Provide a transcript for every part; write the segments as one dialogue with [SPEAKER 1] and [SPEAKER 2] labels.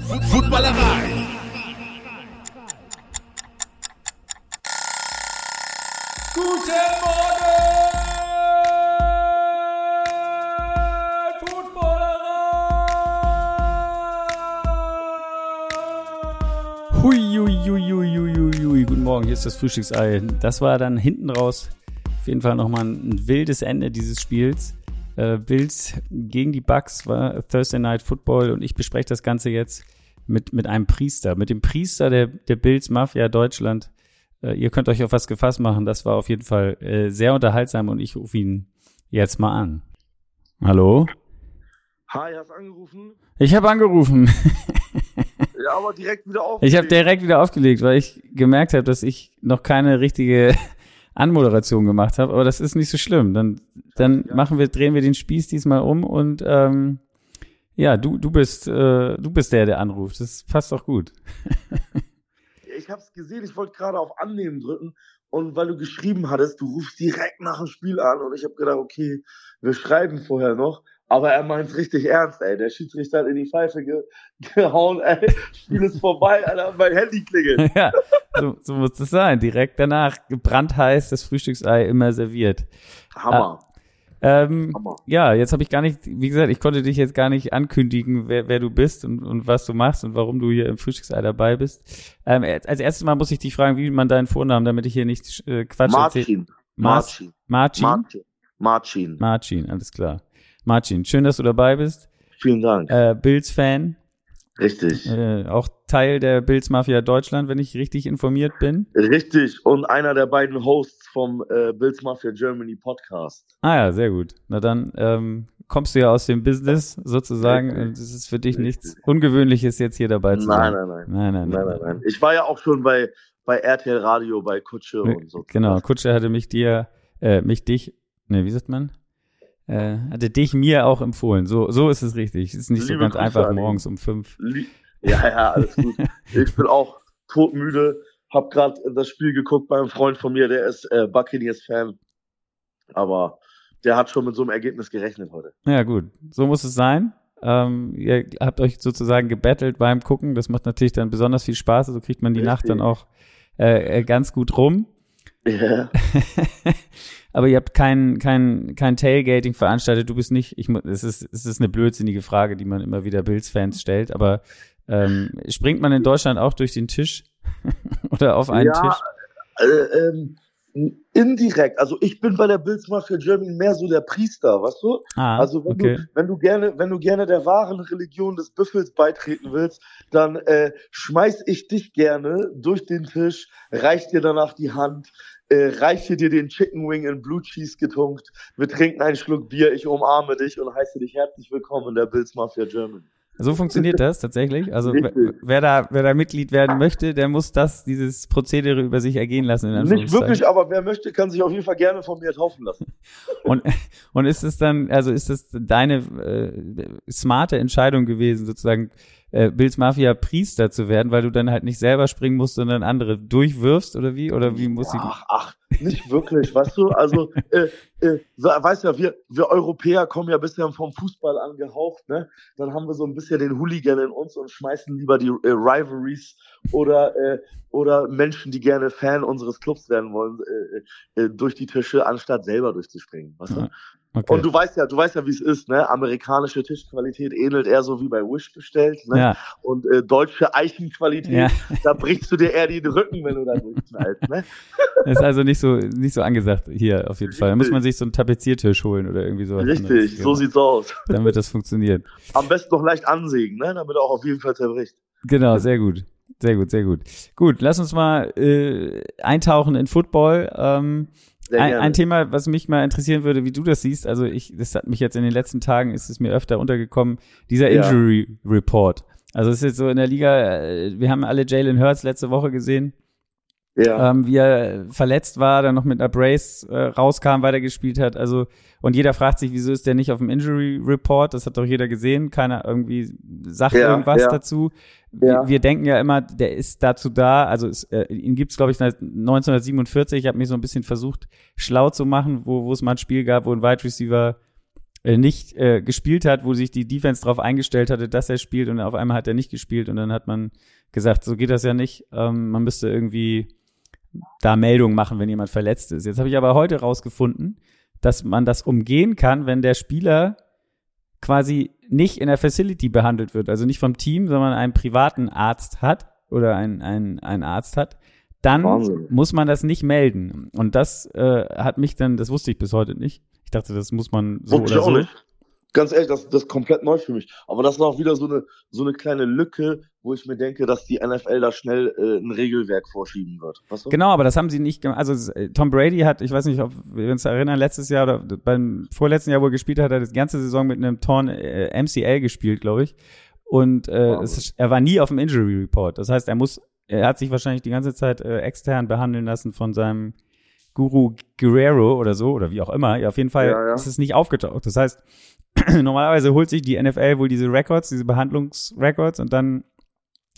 [SPEAKER 1] Footballerei.
[SPEAKER 2] Guten Morgen, Footballerei!
[SPEAKER 3] Hui, hui, hui, hui, hui, hui. Guten Morgen, hier ist das Frühstücksei. Das war dann hinten raus auf jeden Fall nochmal ein wildes Ende dieses Spiels. Äh, Bills gegen die Bucks war Thursday Night Football und ich bespreche das Ganze jetzt mit, mit einem Priester, mit dem Priester der, der Bills Mafia Deutschland. Äh, ihr könnt euch auf was gefasst machen. Das war auf jeden Fall äh, sehr unterhaltsam und ich rufe ihn jetzt mal an. Hallo?
[SPEAKER 4] Hi, hast angerufen?
[SPEAKER 3] Ich habe angerufen.
[SPEAKER 4] ja, aber direkt wieder aufgelegt.
[SPEAKER 3] Ich habe direkt wieder aufgelegt, weil ich gemerkt habe, dass ich noch keine richtige Anmoderation gemacht habe, aber das ist nicht so schlimm. Dann, dann ja. machen wir, drehen wir den Spieß diesmal um und ähm, ja, du, du bist, äh, du bist der, der anruft. Das passt doch gut.
[SPEAKER 4] ich habe es gesehen, ich wollte gerade auf Annehmen drücken und weil du geschrieben hattest, du rufst direkt nach dem Spiel an und ich habe gedacht, okay, wir schreiben vorher noch aber er meint es richtig ernst, ey. Der Schiedsrichter hat in die Pfeife ge gehauen, ey. Spiel ist vorbei, Alter, mein Handy klingelt.
[SPEAKER 3] ja, so, so muss es sein. Direkt danach, gebrannt heiß, das Frühstücksei immer serviert.
[SPEAKER 4] Hammer.
[SPEAKER 3] Ah, ähm. Ja, jetzt habe ich gar nicht, wie gesagt, ich konnte dich jetzt gar nicht ankündigen, wer, wer du bist und, und was du machst und warum du hier im Frühstücksei dabei bist. Ähm, als erstes Mal muss ich dich fragen, wie man deinen Vornamen, damit ich hier nicht äh, Quatsch
[SPEAKER 4] Martin.
[SPEAKER 3] Martin.
[SPEAKER 4] Martin. Martin. Martin.
[SPEAKER 3] Martin, alles klar. Martin, schön, dass du dabei bist.
[SPEAKER 4] Vielen Dank.
[SPEAKER 3] Äh, Bills-Fan.
[SPEAKER 4] Richtig.
[SPEAKER 3] Äh, auch Teil der Bills Mafia Deutschland, wenn ich richtig informiert bin.
[SPEAKER 4] Richtig. Und einer der beiden Hosts vom äh, Bills Mafia Germany Podcast.
[SPEAKER 3] Ah ja, sehr gut. Na dann ähm, kommst du ja aus dem Business sozusagen. Richtig. Und es ist für dich Richtig. nichts Ungewöhnliches, jetzt hier dabei zu
[SPEAKER 4] sein.
[SPEAKER 3] Nein,
[SPEAKER 4] nein, nein. Nein, nein, nein. nein, nein. Ich war ja auch schon bei, bei RTL Radio, bei Kutsche und so.
[SPEAKER 3] Genau, Kutsche hatte mich dir, äh, mich dich, ne, wie sagt man? Äh, hatte dich mir auch empfohlen. So, so ist es richtig. Es ist nicht Liebe so ganz Grüße einfach morgens um fünf.
[SPEAKER 4] Ja, ja, alles gut. ich bin auch todmüde. Hab gerade das Spiel geguckt bei einem Freund von mir, der ist äh, Buccaneers-Fan. Aber der hat schon mit so einem Ergebnis gerechnet heute.
[SPEAKER 3] Ja, gut. So muss es sein. Ähm, ihr habt euch sozusagen gebettelt beim Gucken. Das macht natürlich dann besonders viel Spaß. So also kriegt man die Richtig. Nacht dann auch äh, äh ganz gut rum.
[SPEAKER 4] Ja.
[SPEAKER 3] aber ihr habt kein, kein, kein Tailgating veranstaltet. Du bist nicht, ich, es ist, es ist eine blödsinnige Frage, die man immer wieder Bills-Fans stellt, aber ähm, springt man in Deutschland auch durch den Tisch oder auf einen ja, Tisch?
[SPEAKER 4] Äh, ähm, indirekt. Also ich bin bei der Bills Mafia Germany mehr so der Priester, weißt du?
[SPEAKER 3] Ah,
[SPEAKER 4] also wenn
[SPEAKER 3] okay.
[SPEAKER 4] du wenn du gerne wenn du gerne der wahren Religion des Büffels beitreten willst, dann äh, schmeiß ich dich gerne durch den Tisch, reich dir danach die Hand, äh, reiche dir den Chicken Wing in Blue Cheese getunkt, wir trinken einen Schluck Bier, ich umarme dich und heiße dich herzlich willkommen in der Bills Mafia Germany.
[SPEAKER 3] So funktioniert das tatsächlich. Also wer da, wer da Mitglied werden möchte, der muss das, dieses Prozedere über sich ergehen lassen.
[SPEAKER 4] Nicht wirklich, aber wer möchte, kann sich auf jeden Fall gerne von mir taufen lassen.
[SPEAKER 3] Und, und ist es dann, also ist es deine äh, smarte Entscheidung gewesen, sozusagen äh, Bills Mafia Priester zu werden, weil du dann halt nicht selber springen musst, sondern andere durchwirfst oder wie? Oder wie muss ich?
[SPEAKER 4] Ach, ach, nicht wirklich, weißt du? Also, äh, äh, weißt ja, wir, wir Europäer kommen ja bisher vom Fußball angehaucht, ne? Dann haben wir so ein bisschen den Hooligan in uns und schmeißen lieber die äh, Rivalries oder äh, oder Menschen, die gerne Fan unseres Clubs werden wollen, äh, äh, durch die Tische, anstatt selber durchzuspringen. Weißt du? Okay. Und du weißt ja, du weißt ja, wie es ist, ne? Amerikanische Tischqualität ähnelt eher so wie bei Wish bestellt, ne?
[SPEAKER 3] Ja.
[SPEAKER 4] Und äh, deutsche Eichenqualität, ja. da brichst du dir eher den Rücken, wenn du da durchknallst, ne?
[SPEAKER 3] Das ist also nicht so nicht so angesagt hier auf jeden Fall. Da muss man sich so einen Tapeziertisch holen oder irgendwie so.
[SPEAKER 4] Richtig, so sieht's aus.
[SPEAKER 3] Dann wird das funktionieren.
[SPEAKER 4] Am besten noch leicht ansägen, ne? Damit er auch auf jeden Fall zerbricht.
[SPEAKER 3] Genau, sehr gut. Sehr gut, sehr gut. Gut, lass uns mal äh, eintauchen in Football. Ähm, ein, ein, Thema, was mich mal interessieren würde, wie du das siehst. Also ich, das hat mich jetzt in den letzten Tagen, ist es mir öfter untergekommen, dieser ja. Injury Report. Also es ist jetzt so in der Liga, äh, wir haben alle Jalen Hurts letzte Woche gesehen. Ja. Ähm, wie er verletzt war, dann noch mit einer Brace äh, rauskam, weitergespielt hat. Also, und jeder fragt sich, wieso ist der nicht auf dem Injury Report? Das hat doch jeder gesehen. Keiner irgendwie sagt ja, irgendwas ja. dazu. Ja. Wir, wir, denken ja immer, der ist dazu da, also es, äh, ihn gibt's glaube ich seit 1947. Ich habe mich so ein bisschen versucht, schlau zu machen, wo, wo es mal ein Spiel gab, wo ein Wide Receiver äh, nicht äh, gespielt hat, wo sich die Defense darauf eingestellt hatte, dass er spielt und auf einmal hat er nicht gespielt und dann hat man gesagt, so geht das ja nicht. Ähm, man müsste irgendwie da Meldungen machen, wenn jemand verletzt ist. Jetzt habe ich aber heute rausgefunden, dass man das umgehen kann, wenn der Spieler quasi nicht in der Facility behandelt wird, also nicht vom Team, sondern einen privaten Arzt hat oder ein, ein, ein Arzt hat, dann Wahnsinn. muss man das nicht melden. Und das äh, hat mich dann, das wusste ich bis heute nicht. Ich dachte, das muss man so Wusste oder so. Nicht.
[SPEAKER 4] Ganz ehrlich, das, das ist komplett neu für mich. Aber das ist auch wieder so eine, so eine kleine Lücke, wo ich mir denke, dass die NFL da schnell äh, ein Regelwerk vorschieben wird.
[SPEAKER 3] Weißt du? Genau, aber das haben sie nicht gemacht. Also äh, Tom Brady hat, ich weiß nicht, ob wir uns erinnern, letztes Jahr oder beim vorletzten Jahr, wo er gespielt hat, hat er die ganze Saison mit einem Torn äh, MCL gespielt, glaube ich. Und äh, wow. es, er war nie auf dem Injury Report. Das heißt, er muss, er hat sich wahrscheinlich die ganze Zeit äh, extern behandeln lassen von seinem Guru Guerrero oder so oder wie auch immer. Ja, auf jeden Fall ja, ja. ist es nicht aufgetaucht. Das heißt, normalerweise holt sich die NFL wohl diese Records, diese Behandlungsrecords und dann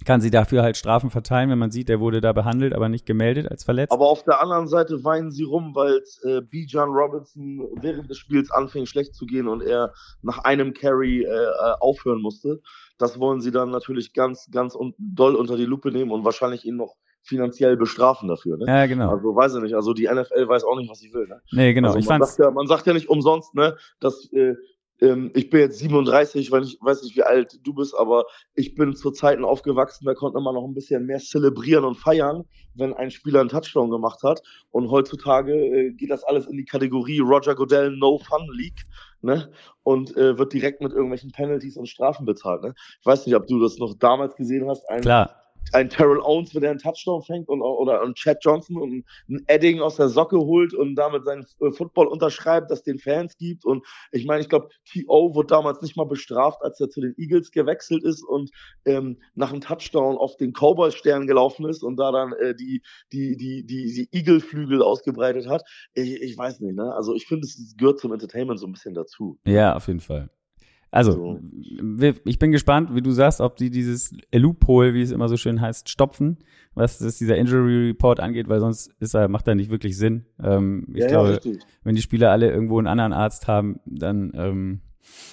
[SPEAKER 3] kann sie dafür halt Strafen verteilen, wenn man sieht, der wurde da behandelt, aber nicht gemeldet als verletzt.
[SPEAKER 4] Aber auf der anderen Seite weinen sie rum, weil äh, B. John Robinson während des Spiels anfing schlecht zu gehen und er nach einem Carry äh, äh, aufhören musste. Das wollen sie dann natürlich ganz, ganz un doll unter die Lupe nehmen und wahrscheinlich ihn noch finanziell bestrafen dafür. Ne?
[SPEAKER 3] Ja, genau.
[SPEAKER 4] Also weiß ich nicht. Also die NFL weiß auch nicht, was sie will. Ne?
[SPEAKER 3] Nee, genau.
[SPEAKER 4] Also, man, sagt ja, man sagt ja nicht umsonst, ne, dass äh, ähm, ich bin jetzt 37, weil ich weiß nicht, wie alt du bist, aber ich bin zu Zeiten aufgewachsen, da konnte man noch ein bisschen mehr zelebrieren und feiern, wenn ein Spieler einen Touchdown gemacht hat. Und heutzutage äh, geht das alles in die Kategorie Roger Goodell No Fun League. Ne? Und äh, wird direkt mit irgendwelchen Penalties und Strafen bezahlt. Ne? Ich weiß nicht, ob du das noch damals gesehen hast.
[SPEAKER 3] Ein, Klar
[SPEAKER 4] ein Terrell Owens, wenn der einen Touchdown fängt und, oder ein Chad Johnson und ein Edding aus der Socke holt und damit seinen äh, Football unterschreibt, das den Fans gibt. Und ich meine, ich glaube, T.O. wurde damals nicht mal bestraft, als er zu den Eagles gewechselt ist und ähm, nach einem Touchdown auf den Cowboys-Stern gelaufen ist und da dann äh, die, die, die, die, die Eagle-Flügel ausgebreitet hat. Ich, ich weiß nicht, ne? Also ich finde, es gehört zum Entertainment so ein bisschen dazu.
[SPEAKER 3] Ja, auf jeden Fall. Also, so. ich bin gespannt, wie du sagst, ob die dieses Loophole, wie es immer so schön heißt, stopfen, was das dieser Injury Report angeht, weil sonst ist er, macht er nicht wirklich Sinn. Ähm, ich ja, glaube, ja, wenn die Spieler alle irgendwo einen anderen Arzt haben, dann ähm,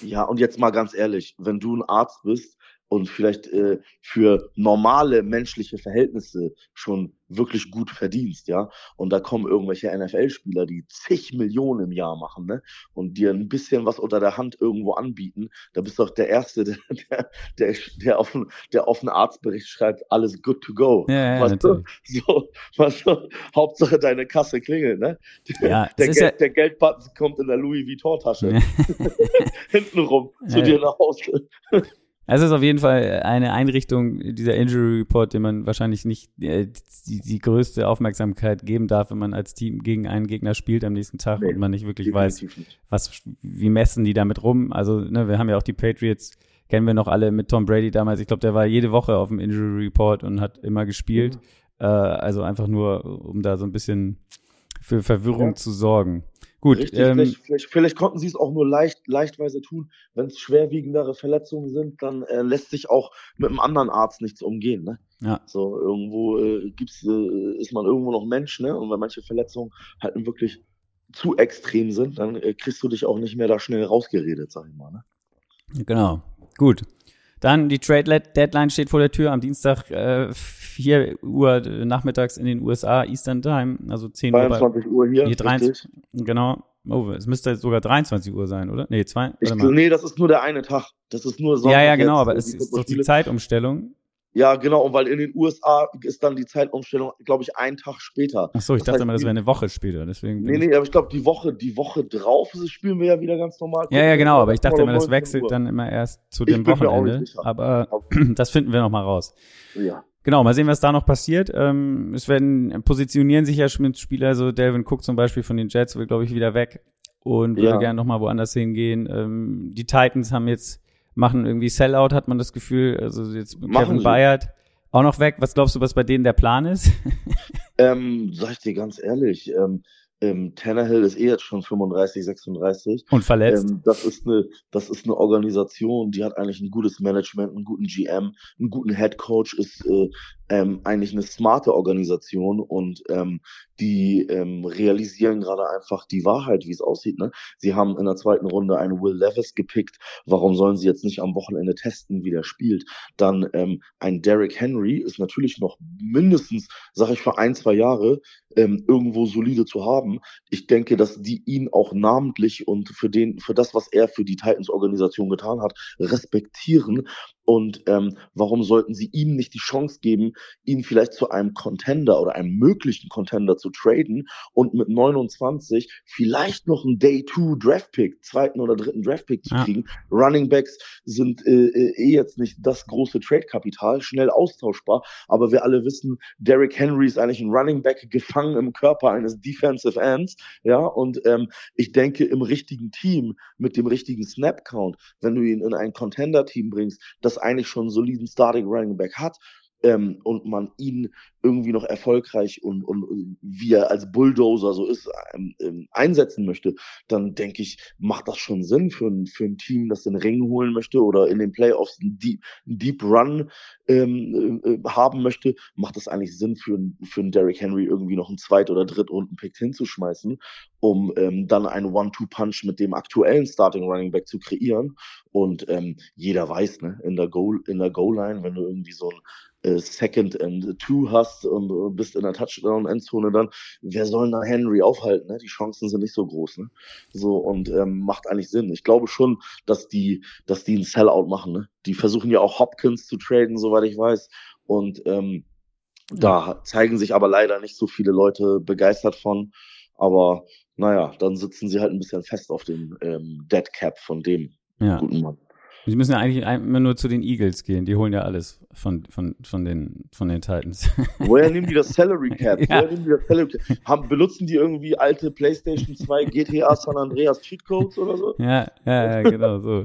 [SPEAKER 4] ja, und jetzt mal ganz ehrlich, wenn du ein Arzt bist und vielleicht äh, für normale menschliche Verhältnisse schon wirklich gut verdienst, ja. Und da kommen irgendwelche NFL-Spieler, die zig Millionen im Jahr machen, ne? Und dir ein bisschen was unter der Hand irgendwo anbieten. Da bist du doch der Erste, der, der, der, der, auf, der auf einen Arztbericht schreibt, alles good to go.
[SPEAKER 3] Ja, ja,
[SPEAKER 4] was
[SPEAKER 3] du,
[SPEAKER 4] so, was du, Hauptsache deine Kasse klingelt, ne?
[SPEAKER 3] Ja,
[SPEAKER 4] der, Geld, ja der Geldbutton kommt in der Louis Vuitton-Tasche. Hintenrum zu dir nach Hause.
[SPEAKER 3] Es ist auf jeden Fall eine Einrichtung, dieser Injury Report, den man wahrscheinlich nicht äh, die, die größte Aufmerksamkeit geben darf, wenn man als Team gegen einen Gegner spielt am nächsten Tag nee, und man nicht wirklich weiß, nicht. was, wie messen die damit rum. Also, ne, wir haben ja auch die Patriots, kennen wir noch alle mit Tom Brady damals. Ich glaube, der war jede Woche auf dem Injury Report und hat immer gespielt. Mhm. Äh, also einfach nur, um da so ein bisschen für Verwirrung ja. zu sorgen. Gut.
[SPEAKER 4] Richtig, ähm, vielleicht, vielleicht, vielleicht, konnten sie es auch nur leicht, leichtweise tun. Wenn es schwerwiegendere Verletzungen sind, dann äh, lässt sich auch mit einem anderen Arzt nichts umgehen. Ne?
[SPEAKER 3] Ja.
[SPEAKER 4] So, irgendwo äh, gibt's, äh, ist man irgendwo noch Mensch, ne? Und wenn manche Verletzungen halt wirklich zu extrem sind, dann äh, kriegst du dich auch nicht mehr da schnell rausgeredet, sag ich mal. Ne?
[SPEAKER 3] Genau. Gut. Dann die Trade Deadline steht vor der Tür am Dienstag äh, 4 Uhr nachmittags in den USA Eastern Time, also 10
[SPEAKER 4] Uhr. 22 Uhr hier. hier
[SPEAKER 3] 23, genau. Oh, es müsste sogar 23 Uhr sein, oder? Nee, zwei.
[SPEAKER 4] Ich, nee, das ist nur der eine Tag. Das ist nur
[SPEAKER 3] Sonntag. Ja, ja, genau, aber es ist doch die Zeitumstellung.
[SPEAKER 4] Ja, genau, und weil in den USA ist dann die Zeitumstellung, glaube ich, einen Tag später.
[SPEAKER 3] Ach so, ich das dachte heißt, immer, das wäre eine Woche später. Deswegen
[SPEAKER 4] nee, nee, aber ich glaube, die Woche, die Woche drauf spielen wir ja wieder ganz normal.
[SPEAKER 3] Ja, ja, genau, aber ich dachte immer, das wechselt dann immer erst zu dem Wochenende. Aber das finden wir noch mal raus.
[SPEAKER 4] Ja.
[SPEAKER 3] Genau, mal sehen, was da noch passiert. Ähm, es werden, positionieren sich ja schon Spieler, so Delvin Cook zum Beispiel von den Jets will, glaube ich, wieder weg und würde ja. gerne noch mal woanders hingehen. Ähm, die Titans haben jetzt machen irgendwie Sellout, hat man das Gefühl. Also jetzt machen Kevin sie. Bayard auch noch weg. Was glaubst du, was bei denen der Plan ist?
[SPEAKER 4] ähm, sag ich dir ganz ehrlich, ähm, Ähm, Tannehill ist eh jetzt schon 35, 36.
[SPEAKER 3] Und verletzt.
[SPEAKER 4] Ähm, das ist eine, das ist eine Organisation, die hat eigentlich ein gutes Management, einen guten GM, einen guten Head Coach, ist äh, ähm, eigentlich eine smarte Organisation und ähm, die ähm, realisieren gerade einfach die Wahrheit, wie es aussieht. Ne? Sie haben in der zweiten Runde einen Will Levis gepickt. Warum sollen sie jetzt nicht am Wochenende testen, wie der spielt? Dann ähm, ein Derrick Henry ist natürlich noch mindestens, sage ich, für ein, zwei Jahre ähm, irgendwo solide zu haben. Ich denke, dass die ihn auch namentlich und für den, für das, was er für die Titans-Organisation getan hat, respektieren. Und ähm, warum sollten sie ihm nicht die Chance geben, ihn vielleicht zu einem Contender oder einem möglichen Contender zu traden und mit 29 vielleicht noch einen Day-2 Draft-Pick, zweiten oder dritten Draft-Pick zu kriegen. Ja. Running Backs sind äh, äh, eh jetzt nicht das große Trade-Kapital, schnell austauschbar, aber wir alle wissen, Derrick Henry ist eigentlich ein Running Back gefangen im Körper eines Defensive Ends, ja, und ähm, ich denke, im richtigen Team, mit dem richtigen Snap-Count, wenn du ihn in ein Contender-Team bringst, das eigentlich schon einen soliden Starting Running Back hat, ähm, und man ihn irgendwie noch erfolgreich und, und wie er als Bulldozer so ist, ähm, ähm, einsetzen möchte, dann denke ich, macht das schon Sinn für ein, für ein Team, das den Ring holen möchte oder in den Playoffs einen Deep, einen Deep Run ähm, äh, haben möchte, macht das eigentlich Sinn für, für einen Derrick Henry irgendwie noch einen Zweit- oder Drittrunden-Pick hinzuschmeißen, um ähm, dann einen One-Two-Punch mit dem aktuellen Starting Running Back zu kreieren. Und ähm, jeder weiß, ne, in der Goal, in der Goal-Line, wenn du irgendwie so ein äh, Second and Two hast und äh, bist in der Touchdown-Endzone, dann wer soll da Henry aufhalten? Ne? Die Chancen sind nicht so groß. Ne? So und ähm, macht eigentlich Sinn. Ich glaube schon, dass die, dass die ein Sellout machen. Ne? Die versuchen ja auch Hopkins zu traden, soweit ich weiß. Und ähm, da zeigen sich aber leider nicht so viele Leute begeistert von. Aber naja, dann sitzen sie halt ein bisschen fest auf dem ähm, Dead Cap von dem ja. guten Mann.
[SPEAKER 3] Sie müssen ja eigentlich immer nur zu den Eagles gehen. Die holen ja alles von, von, von, den, von den Titans.
[SPEAKER 4] Woher nehmen die das Salary Cap? ja. Woher nehmen die das Salary Cap? Haben, benutzen die irgendwie alte PlayStation 2 GTA San Andreas Cheatcodes oder so?
[SPEAKER 3] Ja, ja, ja genau so.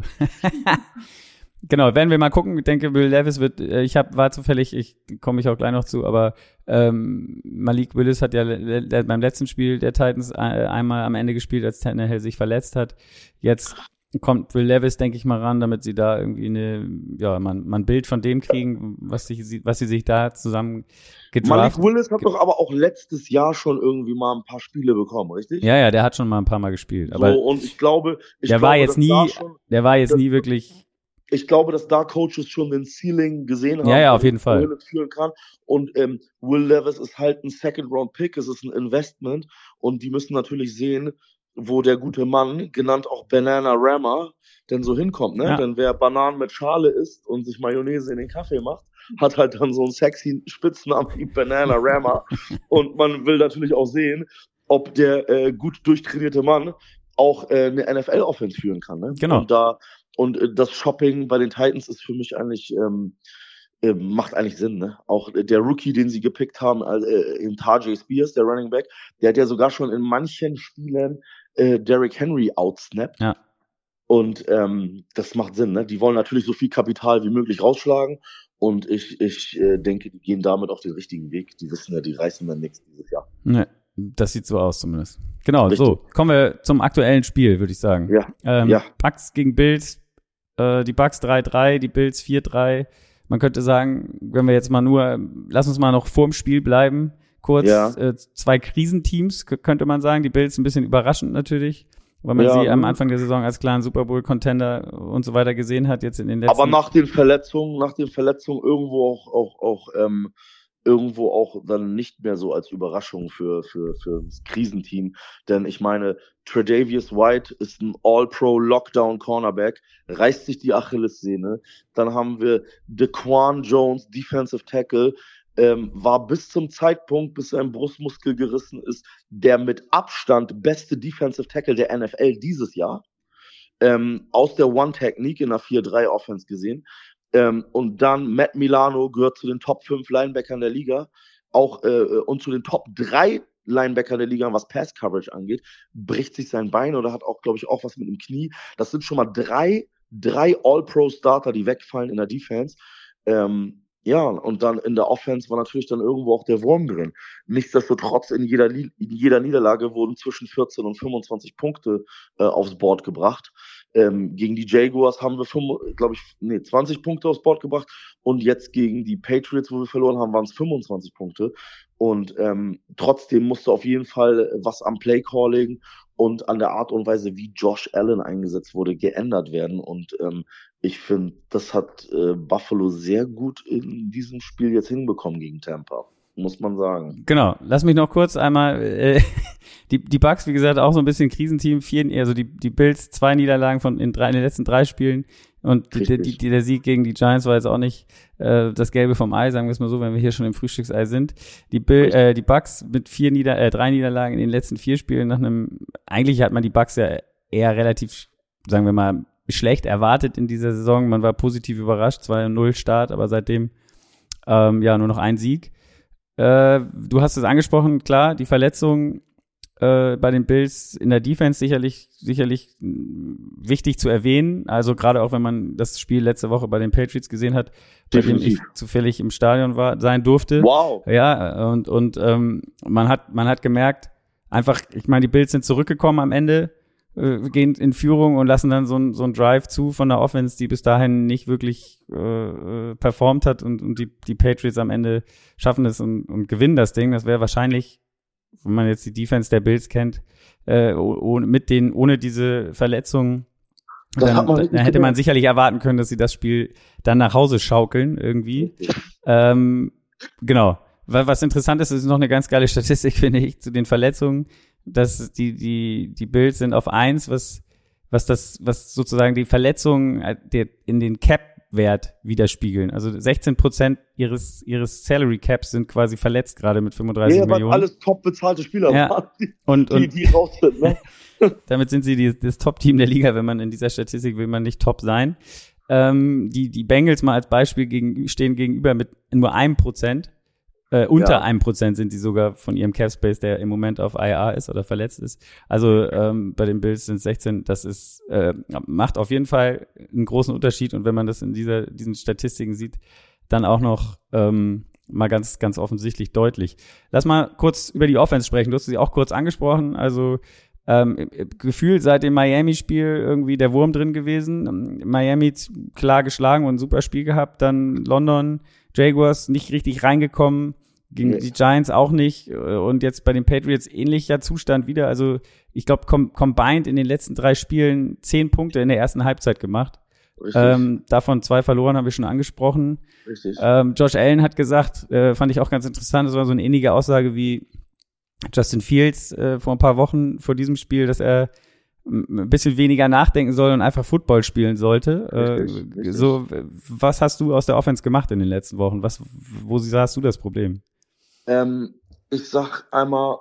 [SPEAKER 3] genau, werden wir mal gucken. Ich denke, Will Levis wird, äh, ich hab, war zufällig, ich komme ich auch gleich noch zu, aber ähm, Malik Willis hat ja beim letzten Spiel der Titans äh, einmal am Ende gespielt, als Tannehill sich verletzt hat. Jetzt kommt Will Levis, denke ich mal, ran, damit sie da irgendwie eine, ja, man, man ein Bild von dem kriegen, was, sich, was sie sich da zusammen gedraft.
[SPEAKER 4] Malik Willis hat doch aber auch letztes Jahr schon irgendwie mal ein paar Spiele bekommen, richtig?
[SPEAKER 3] Ja, ja, der hat schon mal ein paar Mal gespielt. Aber
[SPEAKER 4] so, und ich glaube, ich
[SPEAKER 3] der
[SPEAKER 4] glaube,
[SPEAKER 3] war jetzt nie, schon, der war jetzt nie wirklich.
[SPEAKER 4] Ich glaube, dass da Coaches schon den Ceiling gesehen haben.
[SPEAKER 3] Ja, ja, auf jeden Fall.
[SPEAKER 4] Führen kann. Und ähm, Will Levis ist halt ein Second-Round-Pick, es ist ein Investment und die müssen natürlich sehen, wo der gute Mann, genannt auch Banana Rammer, denn so hinkommt, ne? Ja. Denn wer Bananen mit Schale isst und sich Mayonnaise in den Kaffee macht, hat halt dann so einen sexy Spitznamen wie Banana Rammer. und man will natürlich auch sehen, ob der äh, gut durchtrainierte Mann auch äh, eine NFL-Offense führen kann. Ne?
[SPEAKER 3] Genau.
[SPEAKER 4] Und da und äh, das Shopping bei den Titans ist für mich eigentlich ähm, äh, macht eigentlich Sinn, ne? Auch der Rookie, den sie gepickt haben, äh, im Tajay Spears, der Running Back, der hat ja sogar schon in manchen Spielen äh, Derrick Henry outsnappt.
[SPEAKER 3] Ja.
[SPEAKER 4] Und ähm, das macht Sinn, ne? Die wollen natürlich so viel Kapital wie möglich rausschlagen. Und ich, ich äh, denke, die gehen damit auf den richtigen Weg. Die wissen ja, die reißen dann nichts dieses Jahr.
[SPEAKER 3] Ne, das sieht so aus zumindest. Genau, Richtig. so. Kommen wir zum aktuellen Spiel, würde ich sagen.
[SPEAKER 4] Ja.
[SPEAKER 3] Ähm,
[SPEAKER 4] ja.
[SPEAKER 3] Bucks gegen Bills. Äh, die Bucks 3-3, die Bills 4-3. Man könnte sagen, wenn wir jetzt mal nur, lass uns mal noch vorm Spiel bleiben kurz. Ja. Äh, zwei Krisenteams, könnte man sagen. Die Bills ein bisschen überraschend natürlich, weil man ja, sie am Anfang der Saison als klaren Super Bowl-Contender und so weiter gesehen hat, jetzt in den letzten
[SPEAKER 4] Aber nach den Verletzungen, nach den Verletzungen irgendwo auch, auch, auch ähm, irgendwo auch dann nicht mehr so als Überraschung für, für, für das Krisenteam. Denn ich meine, Tredavious White ist ein All-Pro Lockdown Cornerback, reißt sich die Achillessehne. Dann haben wir DeQuan Jones, Defensive Tackle, ähm, war bis zum Zeitpunkt, bis sein Brustmuskel gerissen ist, der mit Abstand beste Defensive Tackle der NFL dieses Jahr. Ähm, aus der One-Technique in der 4-3-Offense gesehen. Ähm, und dann Matt Milano gehört zu den Top 5 Linebackern der Liga. Auch äh, und zu den Top 3 Linebacker der Liga, was Pass Coverage angeht, bricht sich sein Bein oder hat auch, glaube ich, auch was mit dem Knie. Das sind schon mal drei, drei All-Pro-Starter, die wegfallen in der Defense. Ähm, ja, und dann in der Offense war natürlich dann irgendwo auch der Wurm drin. Nichtsdestotrotz in jeder, in jeder Niederlage wurden zwischen 14 und 25 Punkte äh, aufs Board gebracht. Ähm, gegen die Jaguars haben wir, glaube ich, nee, 20 Punkte aufs Board gebracht und jetzt gegen die Patriots, wo wir verloren haben, waren es 25 Punkte. Und ähm, trotzdem musste auf jeden Fall was am Playcalling und an der Art und Weise, wie Josh Allen eingesetzt wurde, geändert werden. Und ähm, ich finde, das hat äh, Buffalo sehr gut in diesem Spiel jetzt hinbekommen gegen Tampa muss man sagen.
[SPEAKER 3] Genau. Lass mich noch kurz einmal äh, die die Bucks, wie gesagt, auch so ein bisschen Krisenteam. Vier, also die die Bills zwei Niederlagen von in, drei, in den letzten drei Spielen und die, die, die, der Sieg gegen die Giants war jetzt auch nicht äh, das Gelbe vom Ei, sagen wir es mal so, wenn wir hier schon im Frühstücksei sind. Die Bill, äh, die Bucks mit vier Nieder äh, drei Niederlagen in den letzten vier Spielen nach einem. Eigentlich hat man die Bucks ja eher relativ, sagen wir mal, schlecht erwartet in dieser Saison. Man war positiv überrascht, 2-0 Start, aber seitdem ähm, ja nur noch ein Sieg. Äh, du hast es angesprochen, klar, die Verletzung äh, bei den Bills in der Defense sicherlich sicherlich wichtig zu erwähnen. Also gerade auch wenn man das Spiel letzte Woche bei den Patriots gesehen hat, bei dem ich zufällig im Stadion war sein durfte.
[SPEAKER 4] Wow.
[SPEAKER 3] Ja und und ähm, man hat man hat gemerkt, einfach, ich meine, die Bills sind zurückgekommen am Ende äh, gehen in Führung und lassen dann so ein, so ein Drive zu von der Offense, die bis dahin nicht wirklich äh, äh, performt hat und, und die, die Patriots am Ende schaffen es und, und gewinnen das Ding. Das wäre wahrscheinlich, wenn man jetzt die Defense der Bills kennt, äh, ohne, mit den, ohne diese Verletzungen, dann, dann hätte man sicherlich erwarten können, dass sie das Spiel dann nach Hause schaukeln irgendwie. Ähm, genau. Was interessant ist, ist noch eine ganz geile Statistik, finde ich, zu den Verletzungen dass die, die, die Bills sind auf eins, was, was das, was sozusagen die Verletzungen äh, in den Cap-Wert widerspiegeln. Also 16 Prozent ihres, ihres Salary Caps sind quasi verletzt gerade mit 35 ja, Millionen.
[SPEAKER 4] alles top bezahlte Spieler
[SPEAKER 3] ja. waren, die, und, und, die, die raus sind, ne? damit sind sie die, das Top-Team der Liga, wenn man in dieser Statistik will man nicht top sein. Ähm, die, die Bengals mal als Beispiel gegen, stehen gegenüber mit nur einem Prozent. Äh, unter ja. einem Prozent sind die sogar von ihrem Cap Space, der im Moment auf IA ist oder verletzt ist. Also ähm, bei den Bills sind es 16. Das ist äh, macht auf jeden Fall einen großen Unterschied. Und wenn man das in dieser diesen Statistiken sieht, dann auch noch ähm, mal ganz ganz offensichtlich deutlich. Lass mal kurz über die Offense sprechen. Du hast sie auch kurz angesprochen. Also ähm, gefühlt seit dem Miami-Spiel irgendwie der Wurm drin gewesen. Miami klar geschlagen und ein super Spiel gehabt. Dann London Jaguars nicht richtig reingekommen, gegen nee. die Giants auch nicht und jetzt bei den Patriots ähnlicher Zustand wieder. Also ich glaube, com combined in den letzten drei Spielen zehn Punkte in der ersten Halbzeit gemacht. Ähm, davon zwei verloren, haben wir schon angesprochen. Richtig. Ähm, Josh Allen hat gesagt, äh, fand ich auch ganz interessant, das war so eine ähnliche Aussage wie Justin Fields äh, vor ein paar Wochen vor diesem Spiel, dass er ein bisschen weniger nachdenken soll und einfach Football spielen sollte. Richtig, äh, richtig. So, was hast du aus der Offense gemacht in den letzten Wochen? Was, wo sahst du das Problem?
[SPEAKER 4] Ähm, ich sag einmal,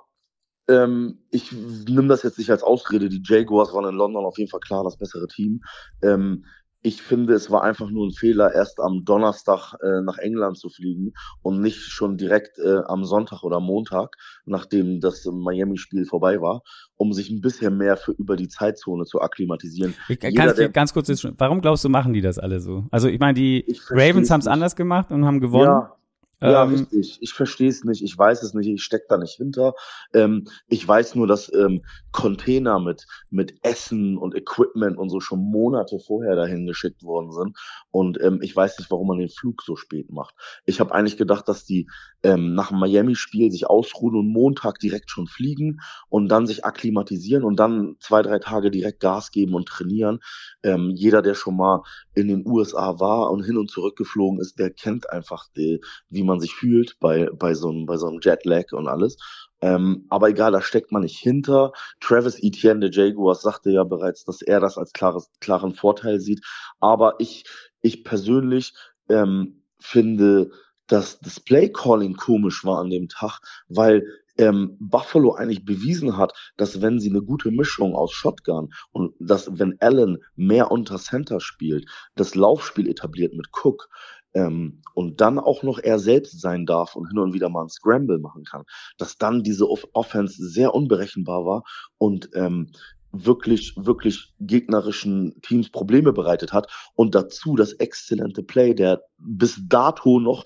[SPEAKER 4] ähm, ich nehme das jetzt nicht als Ausrede. Die Jaguars waren in London auf jeden Fall klar das bessere Team. Ähm, ich finde, es war einfach nur ein Fehler, erst am Donnerstag äh, nach England zu fliegen und nicht schon direkt äh, am Sonntag oder Montag, nachdem das Miami-Spiel vorbei war, um sich ein bisschen mehr für über die Zeitzone zu akklimatisieren.
[SPEAKER 3] Ich, Jeder, der, ganz kurz, warum glaubst du, machen die das alle so? Also ich meine, die Ravens haben es anders gemacht und haben gewonnen. Ja,
[SPEAKER 4] ja, ähm, richtig. Ich verstehe es nicht. Ich weiß es nicht. Ich steck da nicht hinter. Ähm, ich weiß nur, dass ähm, Container mit mit Essen und Equipment und so schon Monate vorher dahin geschickt worden sind. Und ähm, ich weiß nicht, warum man den Flug so spät macht. Ich habe eigentlich gedacht, dass die ähm, nach dem Miami-Spiel sich ausruhen und Montag direkt schon fliegen und dann sich akklimatisieren und dann zwei drei Tage direkt Gas geben und trainieren. Ähm, jeder, der schon mal in den USA war und hin und zurück geflogen ist, der kennt einfach die, wie man sich fühlt bei, bei so einem, bei so einem Jetlag und alles. Ähm, aber egal, da steckt man nicht hinter. Travis Etienne, der Jaguars, sagte ja bereits, dass er das als klares, klaren Vorteil sieht. Aber ich, ich persönlich ähm, finde, dass das Play Calling komisch war an dem Tag, weil ähm, Buffalo eigentlich bewiesen hat, dass wenn sie eine gute Mischung aus Shotgun und dass wenn Allen mehr unter Center spielt, das Laufspiel etabliert mit Cook, ähm, und dann auch noch er selbst sein darf und hin und wieder mal ein Scramble machen kann, dass dann diese Off Offense sehr unberechenbar war und ähm, wirklich, wirklich gegnerischen Teams Probleme bereitet hat und dazu das exzellente Play der bis dato noch